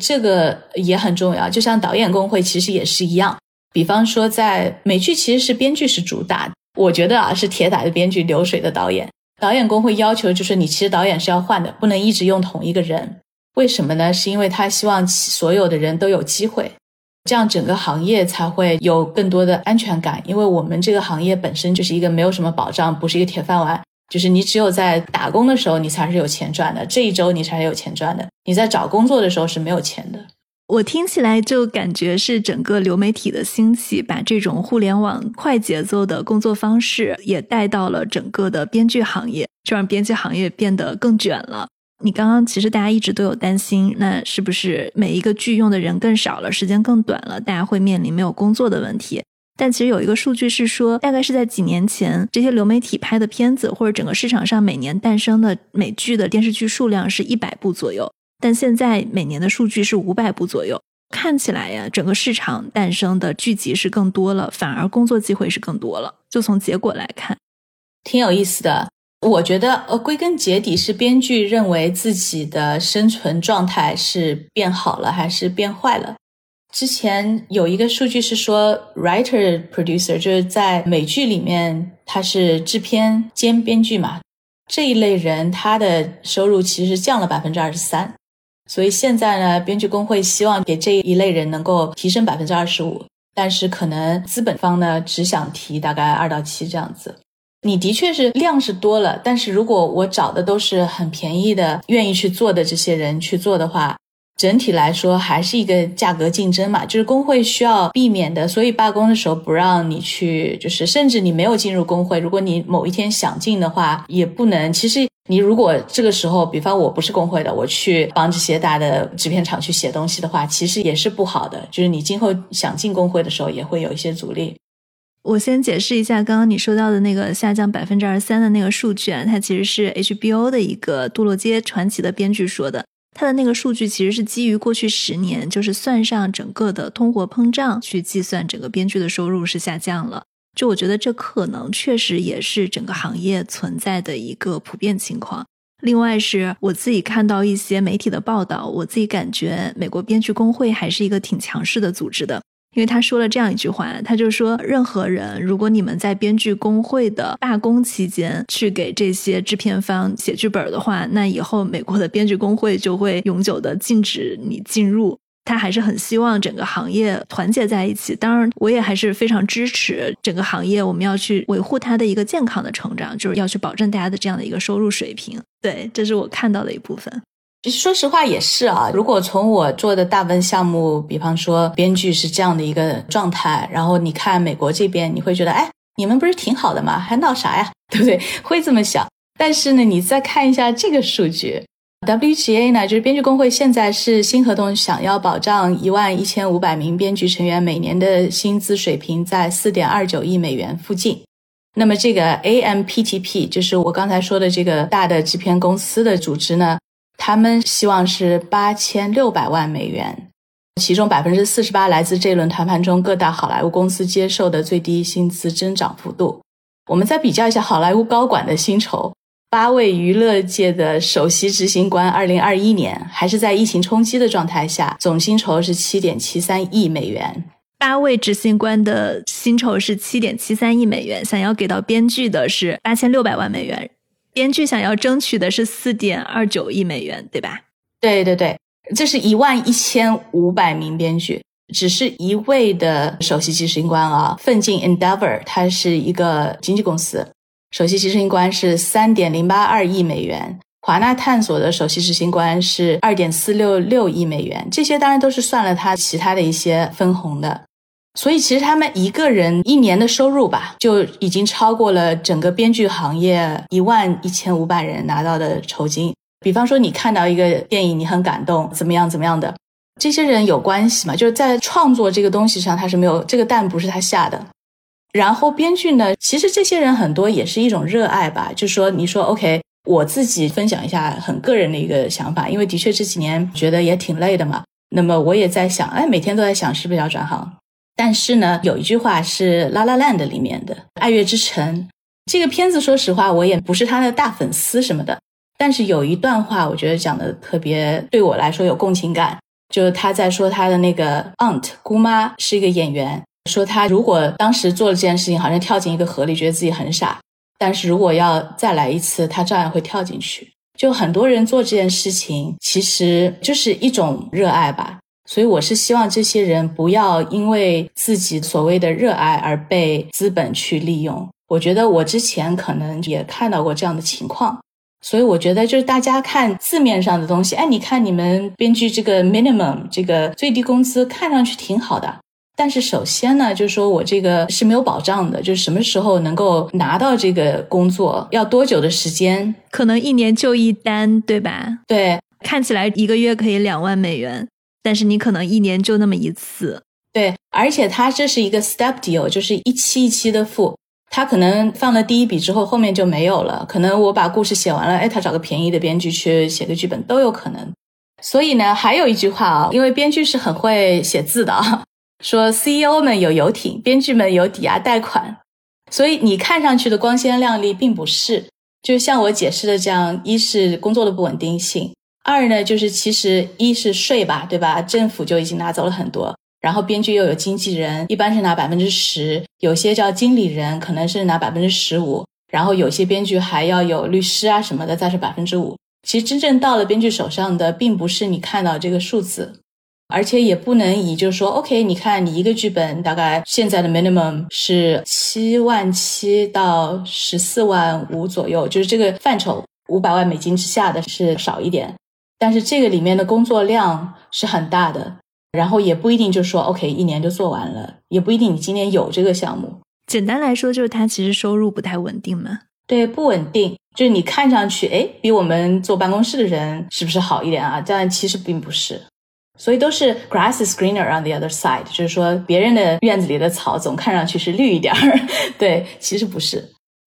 这个也很重要。就像导演工会其实也是一样，比方说，在美剧其实是编剧是主打，我觉得啊是铁打的编剧，流水的导演。导演工会要求就是你其实导演是要换的，不能一直用同一个人。为什么呢？是因为他希望所有的人都有机会，这样整个行业才会有更多的安全感。因为我们这个行业本身就是一个没有什么保障，不是一个铁饭碗，就是你只有在打工的时候你才是有钱赚的，这一周你才是有钱赚的。你在找工作的时候是没有钱的。我听起来就感觉是整个流媒体的兴起，把这种互联网快节奏的工作方式也带到了整个的编剧行业，就让编辑行业变得更卷了。你刚刚其实大家一直都有担心，那是不是每一个剧用的人更少了，时间更短了，大家会面临没有工作的问题？但其实有一个数据是说，大概是在几年前，这些流媒体拍的片子或者整个市场上每年诞生的美剧的电视剧数量是一百部左右。但现在每年的数据是五百部左右，看起来呀，整个市场诞生的剧集是更多了，反而工作机会是更多了。就从结果来看，挺有意思的。我觉得，呃，归根结底是编剧认为自己的生存状态是变好了还是变坏了。之前有一个数据是说，writer producer 就是在美剧里面他是制片兼编剧嘛，这一类人他的收入其实降了百分之二十三。所以现在呢，编剧工会希望给这一类人能够提升百分之二十五，但是可能资本方呢只想提大概二到七这样子。你的确是量是多了，但是如果我找的都是很便宜的、愿意去做的这些人去做的话。整体来说还是一个价格竞争嘛，就是工会需要避免的，所以罢工的时候不让你去，就是甚至你没有进入工会，如果你某一天想进的话，也不能。其实你如果这个时候，比方我不是工会的，我去帮这些大的制片厂去写东西的话，其实也是不好的。就是你今后想进工会的时候，也会有一些阻力。我先解释一下刚刚你说到的那个下降百分之二三的那个数据啊，它其实是 HBO 的一个《堕落街传奇》的编剧说的。它的那个数据其实是基于过去十年，就是算上整个的通货膨胀去计算，整个编剧的收入是下降了。就我觉得这可能确实也是整个行业存在的一个普遍情况。另外是我自己看到一些媒体的报道，我自己感觉美国编剧工会还是一个挺强势的组织的。因为他说了这样一句话，他就说：任何人，如果你们在编剧工会的罢工期间去给这些制片方写剧本的话，那以后美国的编剧工会就会永久的禁止你进入。他还是很希望整个行业团结在一起。当然，我也还是非常支持整个行业，我们要去维护它的一个健康的成长，就是要去保证大家的这样的一个收入水平。对，这是我看到的一部分。说实话也是啊，如果从我做的大部分项目，比方说编剧是这样的一个状态，然后你看美国这边，你会觉得，哎，你们不是挺好的吗？还闹啥呀？对不对？会这么想。但是呢，你再看一下这个数据，WGA 呢，就是编剧工会现在是新合同，想要保障一万一千五百名编剧成员每年的薪资水平在四点二九亿美元附近。那么这个 AMPTP 就是我刚才说的这个大的制片公司的组织呢。他们希望是八千六百万美元，其中百分之四十八来自这轮谈判中各大好莱坞公司接受的最低薪资增长幅度。我们再比较一下好莱坞高管的薪酬，八位娱乐界的首席执行官，二零二一年还是在疫情冲击的状态下，总薪酬是七点七三亿美元。八位执行官的薪酬是七点七三亿美元，想要给到编剧的是八千六百万美元。编剧想要争取的是四点二九亿美元，对吧？对对对，这是一万一千五百名编剧，只是一位的首席执行官啊。奋进 Endeavor 它是一个经纪公司，首席执行官是三点零八二亿美元。华纳探索的首席执行官是二点四六六亿美元。这些当然都是算了他其他的一些分红的。所以其实他们一个人一年的收入吧，就已经超过了整个编剧行业一万一千五百人拿到的酬金。比方说，你看到一个电影，你很感动，怎么样怎么样的，这些人有关系嘛？就是在创作这个东西上，他是没有这个蛋不是他下的。然后编剧呢，其实这些人很多也是一种热爱吧。就说你说 OK，我自己分享一下很个人的一个想法，因为的确这几年觉得也挺累的嘛。那么我也在想，哎，每天都在想是不是要转行。但是呢，有一句话是《La La Land》里面的《爱乐之城》这个片子，说实话，我也不是他的大粉丝什么的。但是有一段话，我觉得讲的特别对我来说有共情感，就是他在说他的那个 aunt 姑妈是一个演员，说他如果当时做了这件事情，好像跳进一个河里，觉得自己很傻。但是如果要再来一次，他照样会跳进去。就很多人做这件事情，其实就是一种热爱吧。所以我是希望这些人不要因为自己所谓的热爱而被资本去利用。我觉得我之前可能也看到过这样的情况。所以我觉得就是大家看字面上的东西，哎，你看你们编剧这个 minimum 这个最低工资看上去挺好的。但是首先呢，就是说我这个是没有保障的，就是什么时候能够拿到这个工作，要多久的时间，可能一年就一单，对吧？对，看起来一个月可以两万美元，但是你可能一年就那么一次。对，而且它这是一个 step deal，就是一期一期的付，他可能放了第一笔之后，后面就没有了。可能我把故事写完了，哎，他找个便宜的编剧去写个剧本都有可能。所以呢，还有一句话啊，因为编剧是很会写字的啊。说 CEO 们有游艇，编剧们有抵押贷款，所以你看上去的光鲜亮丽并不是。就像我解释的这样，一是工作的不稳定性，二呢就是其实一是税吧，对吧？政府就已经拿走了很多，然后编剧又有经纪人，一般是拿百分之十，有些叫经理人可能是拿百分之十五，然后有些编剧还要有律师啊什么的，再是百分之五。其实真正到了编剧手上的，并不是你看到这个数字。而且也不能以就是说，OK，你看你一个剧本大概现在的 minimum 是七万七到十四万五左右，就是这个范畴，五百万美金之下的是少一点，但是这个里面的工作量是很大的，然后也不一定就说 OK 一年就做完了，也不一定你今年有这个项目。简单来说，就是它其实收入不太稳定嘛。对，不稳定，就是你看上去哎，比我们坐办公室的人是不是好一点啊？但其实并不是。所以都是 grass is greener on the other side，就是说别人的院子里的草总看上去是绿一点儿，对，其实不是。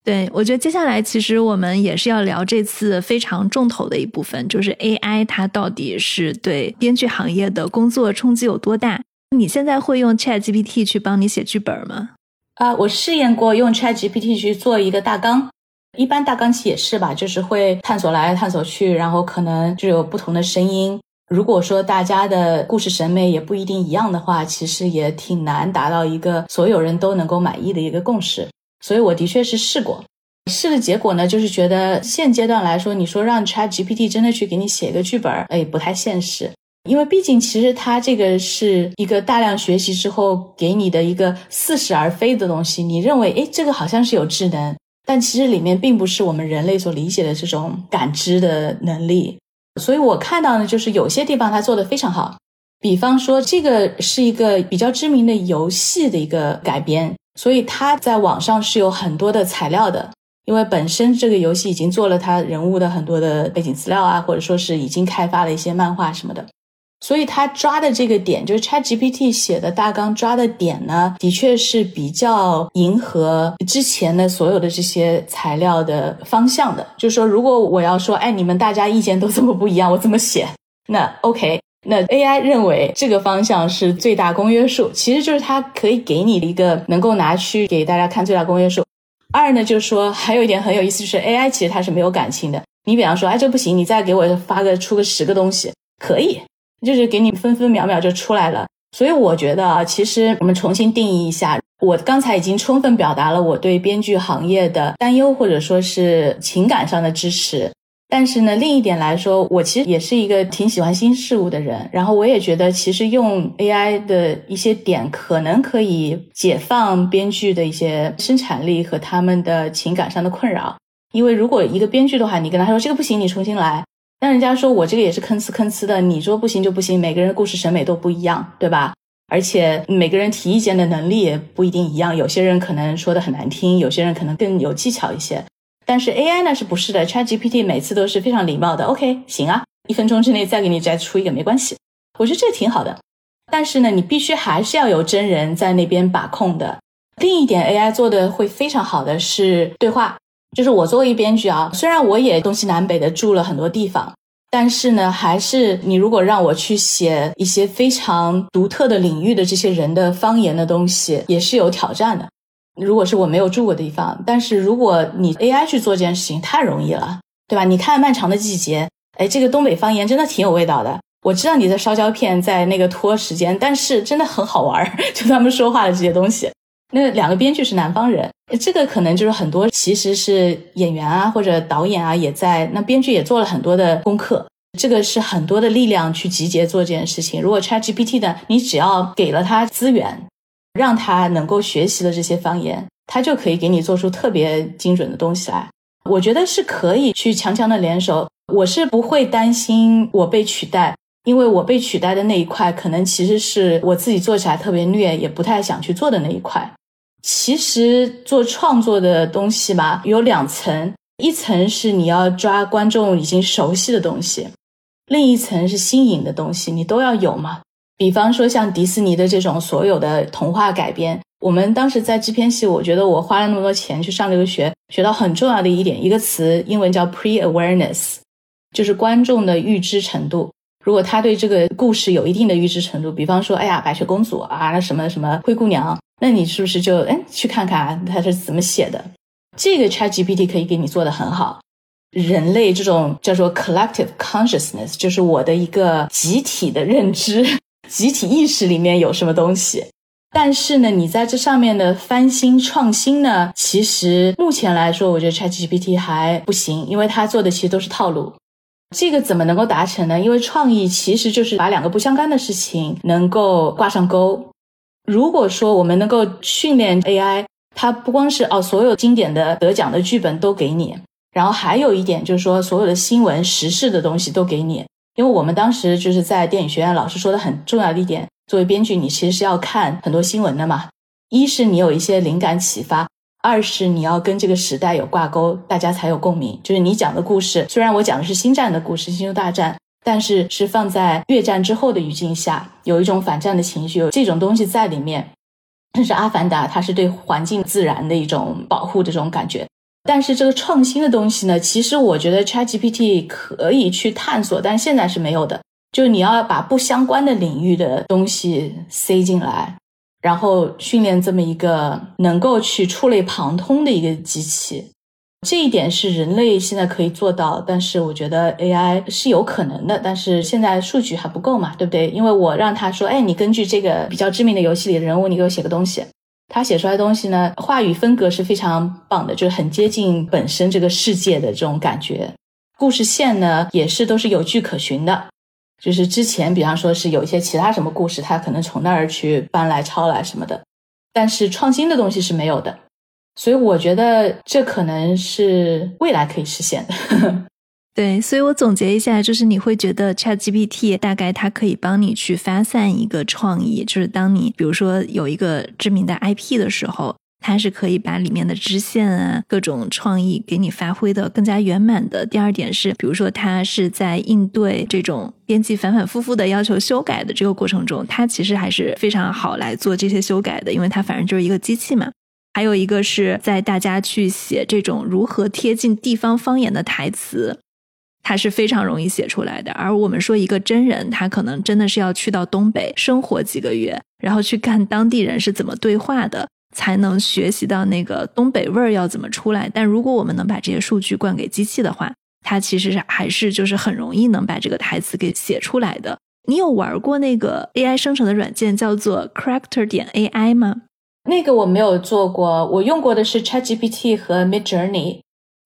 对我觉得接下来其实我们也是要聊这次非常重头的一部分，就是 AI 它到底是对编剧行业的工作冲击有多大？你现在会用 Chat GPT 去帮你写剧本吗？啊，我试验过用 Chat GPT 去做一个大纲，一般大纲其也是吧，就是会探索来探索去，然后可能就有不同的声音。如果说大家的故事审美也不一定一样的话，其实也挺难达到一个所有人都能够满意的一个共识。所以我的确是试过，试的结果呢，就是觉得现阶段来说，你说让 Chat GPT 真的去给你写一个剧本，哎，不太现实。因为毕竟其实它这个是一个大量学习之后给你的一个似是而非的东西。你认为，哎，这个好像是有智能，但其实里面并不是我们人类所理解的这种感知的能力。所以我看到呢，就是有些地方它做的非常好，比方说这个是一个比较知名的游戏的一个改编，所以他在网上是有很多的材料的，因为本身这个游戏已经做了他人物的很多的背景资料啊，或者说是已经开发了一些漫画什么的。所以他抓的这个点，就是 ChatGPT 写的大纲抓的点呢，的确是比较迎合之前的所有的这些材料的方向的。就是说，如果我要说，哎，你们大家意见都这么不一样，我怎么写？那 OK，那 AI 认为这个方向是最大公约数，其实就是它可以给你一个能够拿去给大家看最大公约数。二呢，就是说还有一点很有意思，就是 AI 其实它是没有感情的。你比方说，哎，这不行，你再给我发个出个十个东西，可以。就是给你分分秒秒就出来了，所以我觉得啊，其实我们重新定义一下。我刚才已经充分表达了我对编剧行业的担忧，或者说是情感上的支持。但是呢，另一点来说，我其实也是一个挺喜欢新事物的人。然后我也觉得，其实用 AI 的一些点，可能可以解放编剧的一些生产力和他们的情感上的困扰。因为如果一个编剧的话，你跟他说这个不行，你重新来。那人家说我这个也是吭哧吭哧的，你说不行就不行，每个人的故事审美都不一样，对吧？而且每个人提意见的能力也不一定一样，有些人可能说的很难听，有些人可能更有技巧一些。但是 AI 呢是不是的？ChatGPT 每次都是非常礼貌的，OK，行啊，一分钟之内再给你摘出一个没关系，我觉得这挺好的。但是呢，你必须还是要有真人在那边把控的。另一点，AI 做的会非常好的是对话。就是我作为编剧啊，虽然我也东西南北的住了很多地方，但是呢，还是你如果让我去写一些非常独特的领域的这些人的方言的东西，也是有挑战的。如果是我没有住过的地方，但是如果你 AI 去做这件事情，太容易了，对吧？你看《漫长的季节》，哎，这个东北方言真的挺有味道的。我知道你在烧胶片，在那个拖时间，但是真的很好玩儿，就他们说话的这些东西。那两个编剧是南方人，这个可能就是很多其实是演员啊或者导演啊也在，那编剧也做了很多的功课。这个是很多的力量去集结做这件事情。如果 ChatGPT 呢，你只要给了它资源，让他能够学习的这些方言，他就可以给你做出特别精准的东西来。我觉得是可以去强强的联手。我是不会担心我被取代，因为我被取代的那一块，可能其实是我自己做起来特别虐，也不太想去做的那一块。其实做创作的东西嘛，有两层，一层是你要抓观众已经熟悉的东西，另一层是新颖的东西，你都要有嘛。比方说像迪士尼的这种所有的童话改编，我们当时在制片系，我觉得我花了那么多钱去上这个学，学到很重要的一点，一个词，英文叫 pre-awareness。就是观众的预知程度，如果他对这个故事有一定的预知程度，比方说，哎呀，白雪公主啊，那什么什么灰姑娘，那你是不是就哎去看看他是怎么写的？这个 Chat GPT 可以给你做的很好。人类这种叫做 collective consciousness，就是我的一个集体的认知、集体意识里面有什么东西。但是呢，你在这上面的翻新创新呢，其实目前来说，我觉得 Chat GPT 还不行，因为它做的其实都是套路。这个怎么能够达成呢？因为创意其实就是把两个不相干的事情能够挂上钩。如果说我们能够训练 AI，它不光是哦，所有经典的得奖的剧本都给你，然后还有一点就是说，所有的新闻时事的东西都给你。因为我们当时就是在电影学院，老师说的很重要的一点，作为编剧，你其实是要看很多新闻的嘛。一是你有一些灵感启发。二是你要跟这个时代有挂钩，大家才有共鸣。就是你讲的故事，虽然我讲的是星战的故事，星球大战，但是是放在越战之后的语境下，有一种反战的情绪，有这种东西在里面。但是《阿凡达》它是对环境自然的一种保护的这种感觉。但是这个创新的东西呢，其实我觉得 ChatGPT 可以去探索，但现在是没有的。就是你要把不相关的领域的东西塞进来。然后训练这么一个能够去触类旁通的一个机器，这一点是人类现在可以做到，但是我觉得 AI 是有可能的，但是现在数据还不够嘛，对不对？因为我让他说，哎，你根据这个比较知名的游戏里的人物，你给我写个东西，他写出来的东西呢，话语风格是非常棒的，就是很接近本身这个世界的这种感觉，故事线呢也是都是有据可循的。就是之前，比方说是有一些其他什么故事，他可能从那儿去搬来抄来什么的，但是创新的东西是没有的，所以我觉得这可能是未来可以实现的。对，所以我总结一下，就是你会觉得 ChatGPT 大概它可以帮你去发散一个创意，就是当你比如说有一个知名的 IP 的时候。它是可以把里面的支线啊、各种创意给你发挥的更加圆满的。第二点是，比如说它是在应对这种编辑反反复复的要求修改的这个过程中，它其实还是非常好来做这些修改的，因为它反正就是一个机器嘛。还有一个是在大家去写这种如何贴近地方方言的台词，它是非常容易写出来的。而我们说一个真人，他可能真的是要去到东北生活几个月，然后去看当地人是怎么对话的。才能学习到那个东北味儿要怎么出来。但如果我们能把这些数据灌给机器的话，它其实是还是就是很容易能把这个台词给写出来的。你有玩过那个 AI 生成的软件叫做 Character 点 AI 吗？那个我没有做过，我用过的是 ChatGPT 和 Midjourney。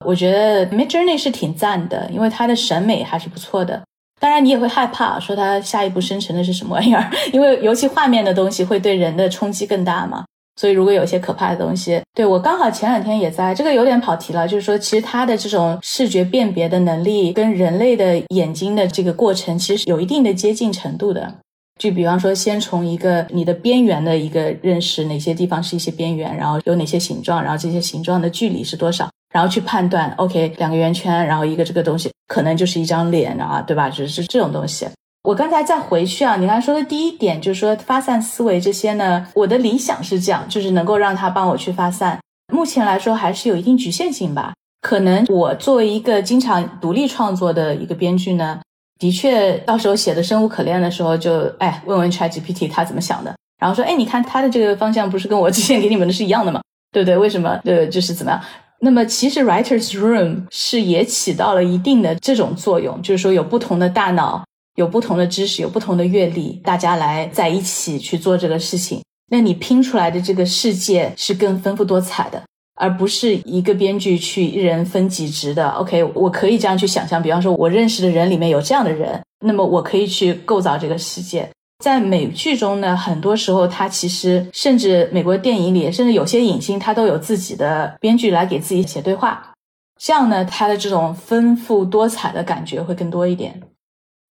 我觉得 Midjourney 是挺赞的，因为它的审美还是不错的。当然，你也会害怕说它下一步生成的是什么玩意儿，因为尤其画面的东西会对人的冲击更大嘛。所以，如果有些可怕的东西，对我刚好前两天也在这个有点跑题了，就是说，其实它的这种视觉辨别的能力跟人类的眼睛的这个过程，其实有一定的接近程度的。就比方说，先从一个你的边缘的一个认识，哪些地方是一些边缘，然后有哪些形状，然后这些形状的距离是多少，然后去判断，OK，两个圆圈，然后一个这个东西可能就是一张脸啊，对吧？就是这种东西。我刚才再回去啊，你刚才说的第一点就是说发散思维这些呢，我的理想是这样，就是能够让他帮我去发散。目前来说还是有一定局限性吧。可能我作为一个经常独立创作的一个编剧呢，的确到时候写的生无可恋的时候，就哎问问 ChatGPT 他怎么想的，然后说哎你看他的这个方向不是跟我之前给你们的是一样的吗？对不对？为什么？呃，就是怎么样？那么其实 Writers Room 是也起到了一定的这种作用，就是说有不同的大脑。有不同的知识，有不同的阅历，大家来在一起去做这个事情，那你拼出来的这个世界是更丰富多彩的，而不是一个编剧去一人分几职的。OK，我可以这样去想象，比方说，我认识的人里面有这样的人，那么我可以去构造这个世界。在美剧中呢，很多时候它其实甚至美国电影里，甚至有些影星他都有自己的编剧来给自己写对话，这样呢，他的这种丰富多彩的感觉会更多一点。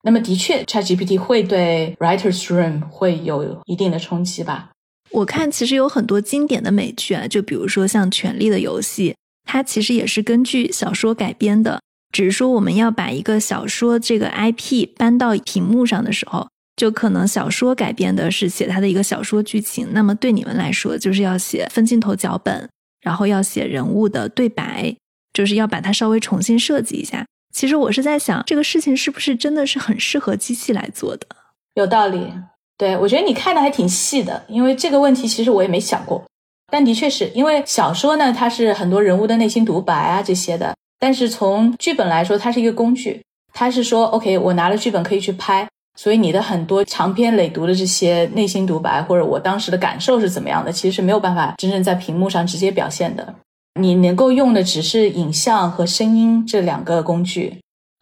那么的确，ChatGPT 会对 Writers Room 会有一定的冲击吧？我看其实有很多经典的美剧啊，就比如说像《权力的游戏》，它其实也是根据小说改编的，只是说我们要把一个小说这个 IP 搬到屏幕上的时候。就可能小说改编的是写它的一个小说剧情，那么对你们来说就是要写分镜头脚本，然后要写人物的对白，就是要把它稍微重新设计一下。其实我是在想，这个事情是不是真的是很适合机器来做的？有道理，对我觉得你看的还挺细的，因为这个问题其实我也没想过，但的确是因为小说呢，它是很多人物的内心独白啊这些的，但是从剧本来说，它是一个工具，它是说 OK，我拿了剧本可以去拍。所以你的很多长篇累读的这些内心独白，或者我当时的感受是怎么样的，其实是没有办法真正在屏幕上直接表现的。你能够用的只是影像和声音这两个工具，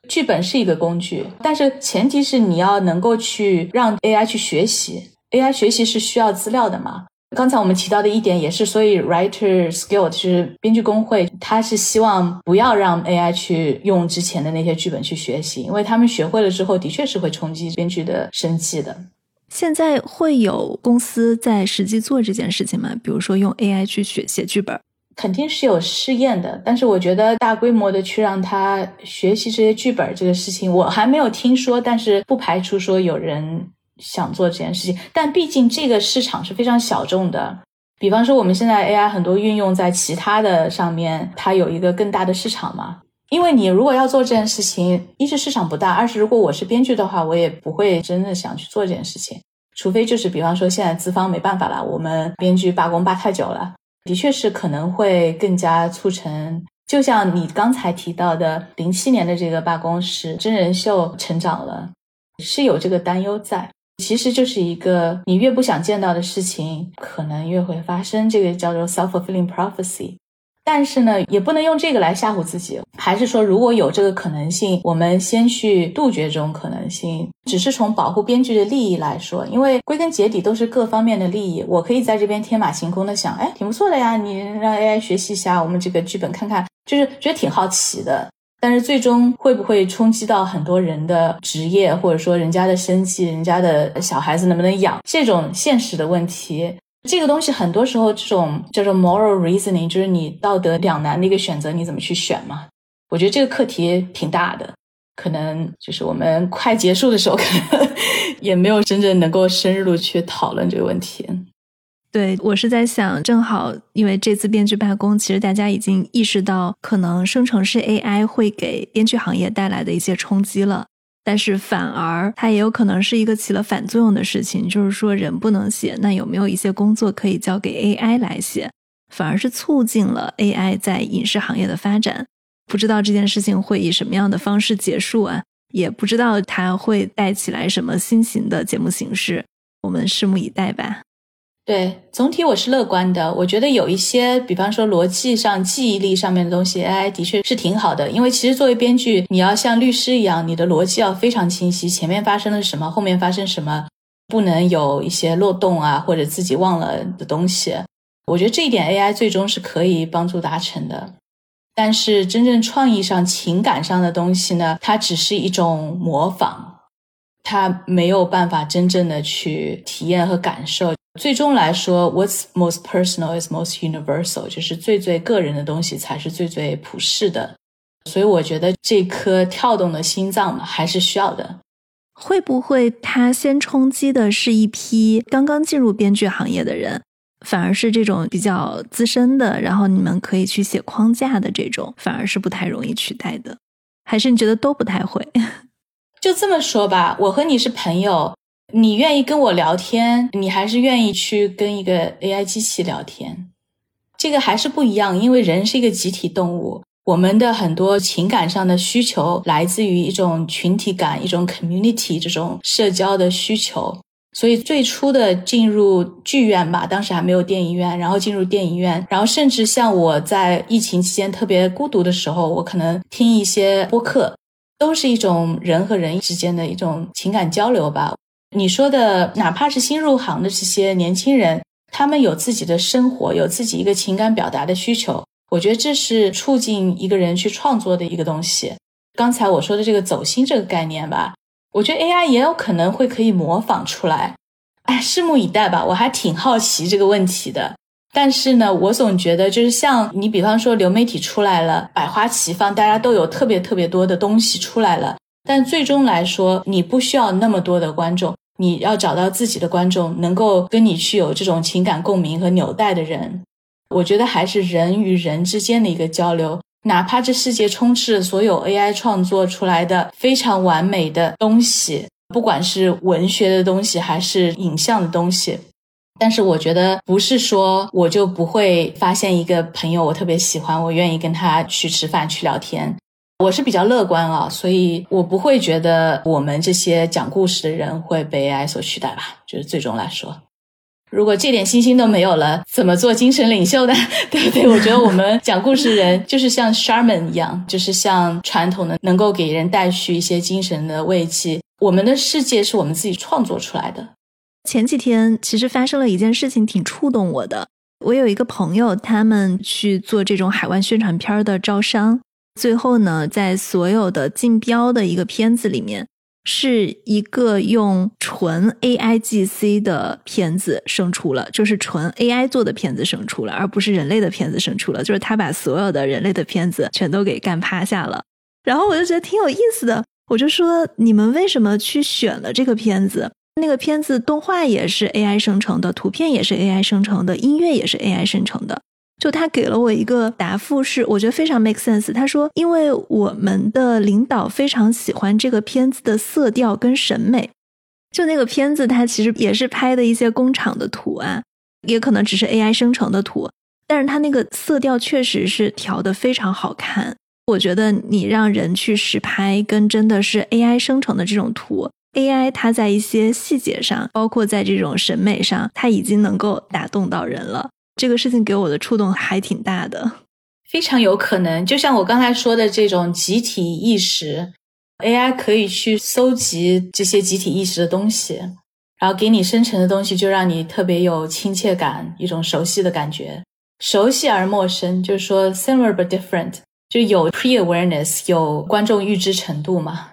剧本是一个工具，但是前提是你要能够去让 AI 去学习，AI 学习是需要资料的嘛。刚才我们提到的一点也是，所以 Writer Skill 就是编剧工会，他是希望不要让 AI 去用之前的那些剧本去学习，因为他们学会了之后，的确是会冲击编剧的生计的。现在会有公司在实际做这件事情吗？比如说用 AI 去写写剧本，肯定是有试验的。但是我觉得大规模的去让他学习这些剧本这个事情，我还没有听说，但是不排除说有人。想做这件事情，但毕竟这个市场是非常小众的。比方说，我们现在 AI 很多运用在其他的上面，它有一个更大的市场嘛。因为你如果要做这件事情，一是市场不大，二是如果我是编剧的话，我也不会真的想去做这件事情。除非就是比方说，现在资方没办法了，我们编剧罢工罢太久了，的确是可能会更加促成。就像你刚才提到的，零七年的这个罢工是真人秀成长了，是有这个担忧在。其实就是一个你越不想见到的事情，可能越会发生。这个叫做 self-fulfilling prophecy。但是呢，也不能用这个来吓唬自己。还是说，如果有这个可能性，我们先去杜绝这种可能性。只是从保护编剧的利益来说，因为归根结底都是各方面的利益。我可以在这边天马行空的想，哎，挺不错的呀，你让 AI 学习一下我们这个剧本，看看，就是觉得挺好奇的。但是最终会不会冲击到很多人的职业，或者说人家的生计、人家的小孩子能不能养这种现实的问题？这个东西很多时候这种叫做 moral reasoning，就是你道德两难的一个选择，你怎么去选嘛？我觉得这个课题挺大的，可能就是我们快结束的时候，可能 也没有真正能够深入去讨论这个问题。对我是在想，正好因为这次编剧罢工，其实大家已经意识到，可能生成式 AI 会给编剧行业带来的一些冲击了。但是反而它也有可能是一个起了反作用的事情，就是说人不能写，那有没有一些工作可以交给 AI 来写，反而是促进了 AI 在影视行业的发展。不知道这件事情会以什么样的方式结束啊？也不知道它会带起来什么新型的节目形式，我们拭目以待吧。对，总体我是乐观的。我觉得有一些，比方说逻辑上、记忆力上面的东西，AI 的确是挺好的。因为其实作为编剧，你要像律师一样，你的逻辑要非常清晰，前面发生了什么，后面发生什么，不能有一些漏洞啊，或者自己忘了的东西。我觉得这一点 AI 最终是可以帮助达成的。但是真正创意上、情感上的东西呢，它只是一种模仿，它没有办法真正的去体验和感受。最终来说，What's most personal is most universal，就是最最个人的东西才是最最普世的。所以我觉得这颗跳动的心脏嘛，还是需要的。会不会他先冲击的是一批刚刚进入编剧行业的人，反而是这种比较资深的，然后你们可以去写框架的这种，反而是不太容易取代的？还是你觉得都不太会？就这么说吧，我和你是朋友。你愿意跟我聊天，你还是愿意去跟一个 AI 机器聊天？这个还是不一样，因为人是一个集体动物。我们的很多情感上的需求来自于一种群体感，一种 community 这种社交的需求。所以最初的进入剧院吧，当时还没有电影院，然后进入电影院，然后甚至像我在疫情期间特别孤独的时候，我可能听一些播客，都是一种人和人之间的一种情感交流吧。你说的，哪怕是新入行的这些年轻人，他们有自己的生活，有自己一个情感表达的需求。我觉得这是促进一个人去创作的一个东西。刚才我说的这个走心这个概念吧，我觉得 AI 也有可能会可以模仿出来。哎，拭目以待吧。我还挺好奇这个问题的。但是呢，我总觉得就是像你，比方说流媒体出来了，百花齐放，大家都有特别特别多的东西出来了。但最终来说，你不需要那么多的观众，你要找到自己的观众，能够跟你去有这种情感共鸣和纽带的人。我觉得还是人与人之间的一个交流，哪怕这世界充斥所有 AI 创作出来的非常完美的东西，不管是文学的东西还是影像的东西，但是我觉得不是说我就不会发现一个朋友我特别喜欢，我愿意跟他去吃饭去聊天。我是比较乐观啊，所以我不会觉得我们这些讲故事的人会被 AI 所取代吧，就是最终来说。如果这点信心都没有了，怎么做精神领袖呢？对不对？我觉得我们讲故事的人就是像 Sharman 一样，就是像传统的能够给人带去一些精神的慰藉。我们的世界是我们自己创作出来的。前几天其实发生了一件事情，挺触动我的。我有一个朋友，他们去做这种海外宣传片的招商，最后呢，在所有的竞标的一个片子里面。是一个用纯 AI GC 的片子胜出了，就是纯 AI 做的片子胜出了，而不是人类的片子胜出了。就是他把所有的人类的片子全都给干趴下了。然后我就觉得挺有意思的，我就说你们为什么去选了这个片子？那个片子动画也是 AI 生成的，图片也是 AI 生成的，音乐也是 AI 生成的。就他给了我一个答复，是我觉得非常 make sense。他说，因为我们的领导非常喜欢这个片子的色调跟审美，就那个片子它其实也是拍的一些工厂的图啊，也可能只是 AI 生成的图，但是它那个色调确实是调的非常好看。我觉得你让人去实拍，跟真的是 AI 生成的这种图，AI 它在一些细节上，包括在这种审美上，它已经能够打动到人了。这个事情给我的触动还挺大的，非常有可能，就像我刚才说的这种集体意识，AI 可以去搜集这些集体意识的东西，然后给你生成的东西就让你特别有亲切感，一种熟悉的感觉，熟悉而陌生，就是说 similar but different，就有 pre awareness，有观众预知程度嘛。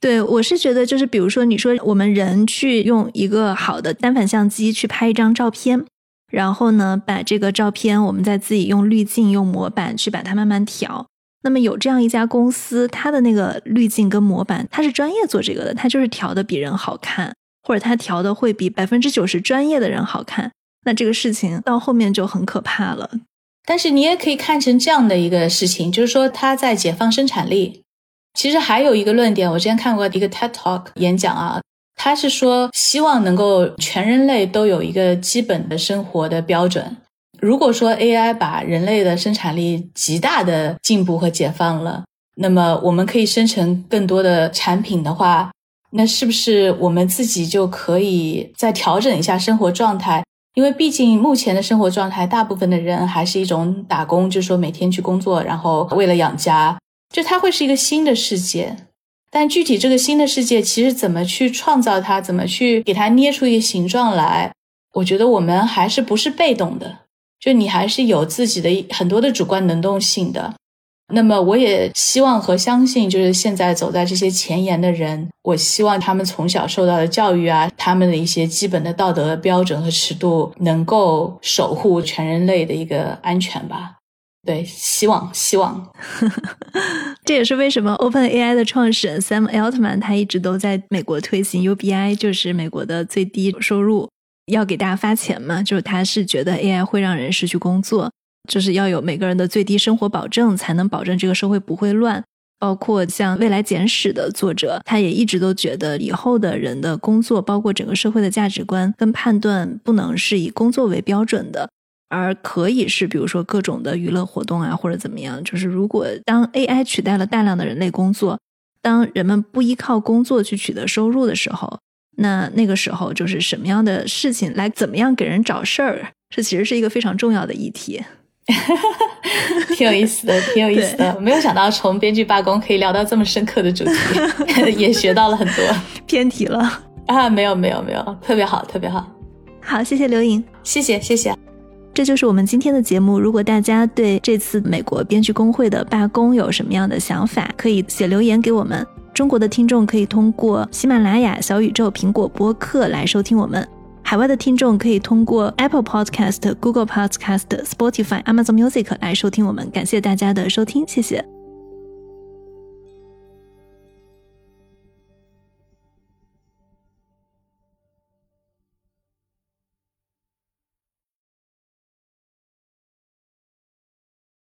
对我是觉得，就是比如说你说我们人去用一个好的单反相机去拍一张照片。然后呢，把这个照片，我们再自己用滤镜、用模板去把它慢慢调。那么有这样一家公司，它的那个滤镜跟模板，它是专业做这个的，它就是调的比人好看，或者它调的会比百分之九十专业的人好看。那这个事情到后面就很可怕了。但是你也可以看成这样的一个事情，就是说它在解放生产力。其实还有一个论点，我之前看过一个 TED Talk 演讲啊。他是说，希望能够全人类都有一个基本的生活的标准。如果说 AI 把人类的生产力极大的进步和解放了，那么我们可以生成更多的产品的话，那是不是我们自己就可以再调整一下生活状态？因为毕竟目前的生活状态，大部分的人还是一种打工，就是说每天去工作，然后为了养家，就它会是一个新的世界。但具体这个新的世界，其实怎么去创造它，怎么去给它捏出一个形状来？我觉得我们还是不是被动的，就你还是有自己的很多的主观能动性的。那么，我也希望和相信，就是现在走在这些前沿的人，我希望他们从小受到的教育啊，他们的一些基本的道德标准和尺度，能够守护全人类的一个安全吧。对，希望希望，这也是为什么 Open AI 的创始人 Sam Altman 他一直都在美国推行 UBI，就是美国的最低收入，要给大家发钱嘛。就是他是觉得 AI 会让人失去工作，就是要有每个人的最低生活保证，才能保证这个社会不会乱。包括像未来简史的作者，他也一直都觉得以后的人的工作，包括整个社会的价值观跟判断，不能是以工作为标准的。而可以是比如说各种的娱乐活动啊，或者怎么样。就是如果当 AI 取代了大量的人类工作，当人们不依靠工作去取得收入的时候，那那个时候就是什么样的事情来怎么样给人找事儿，这其实是一个非常重要的议题。挺有意思的，挺有意思的。没有想到从编剧罢工可以聊到这么深刻的主题，也学到了很多。偏题了啊？没有，没有，没有，特别好，特别好。好，谢谢刘颖，谢谢，谢谢。这就是我们今天的节目。如果大家对这次美国编剧工会的罢工有什么样的想法，可以写留言给我们。中国的听众可以通过喜马拉雅、小宇宙、苹果播客来收听我们。海外的听众可以通过 Apple Podcast、Google Podcast、Spotify、Amazon Music 来收听我们。感谢大家的收听，谢谢。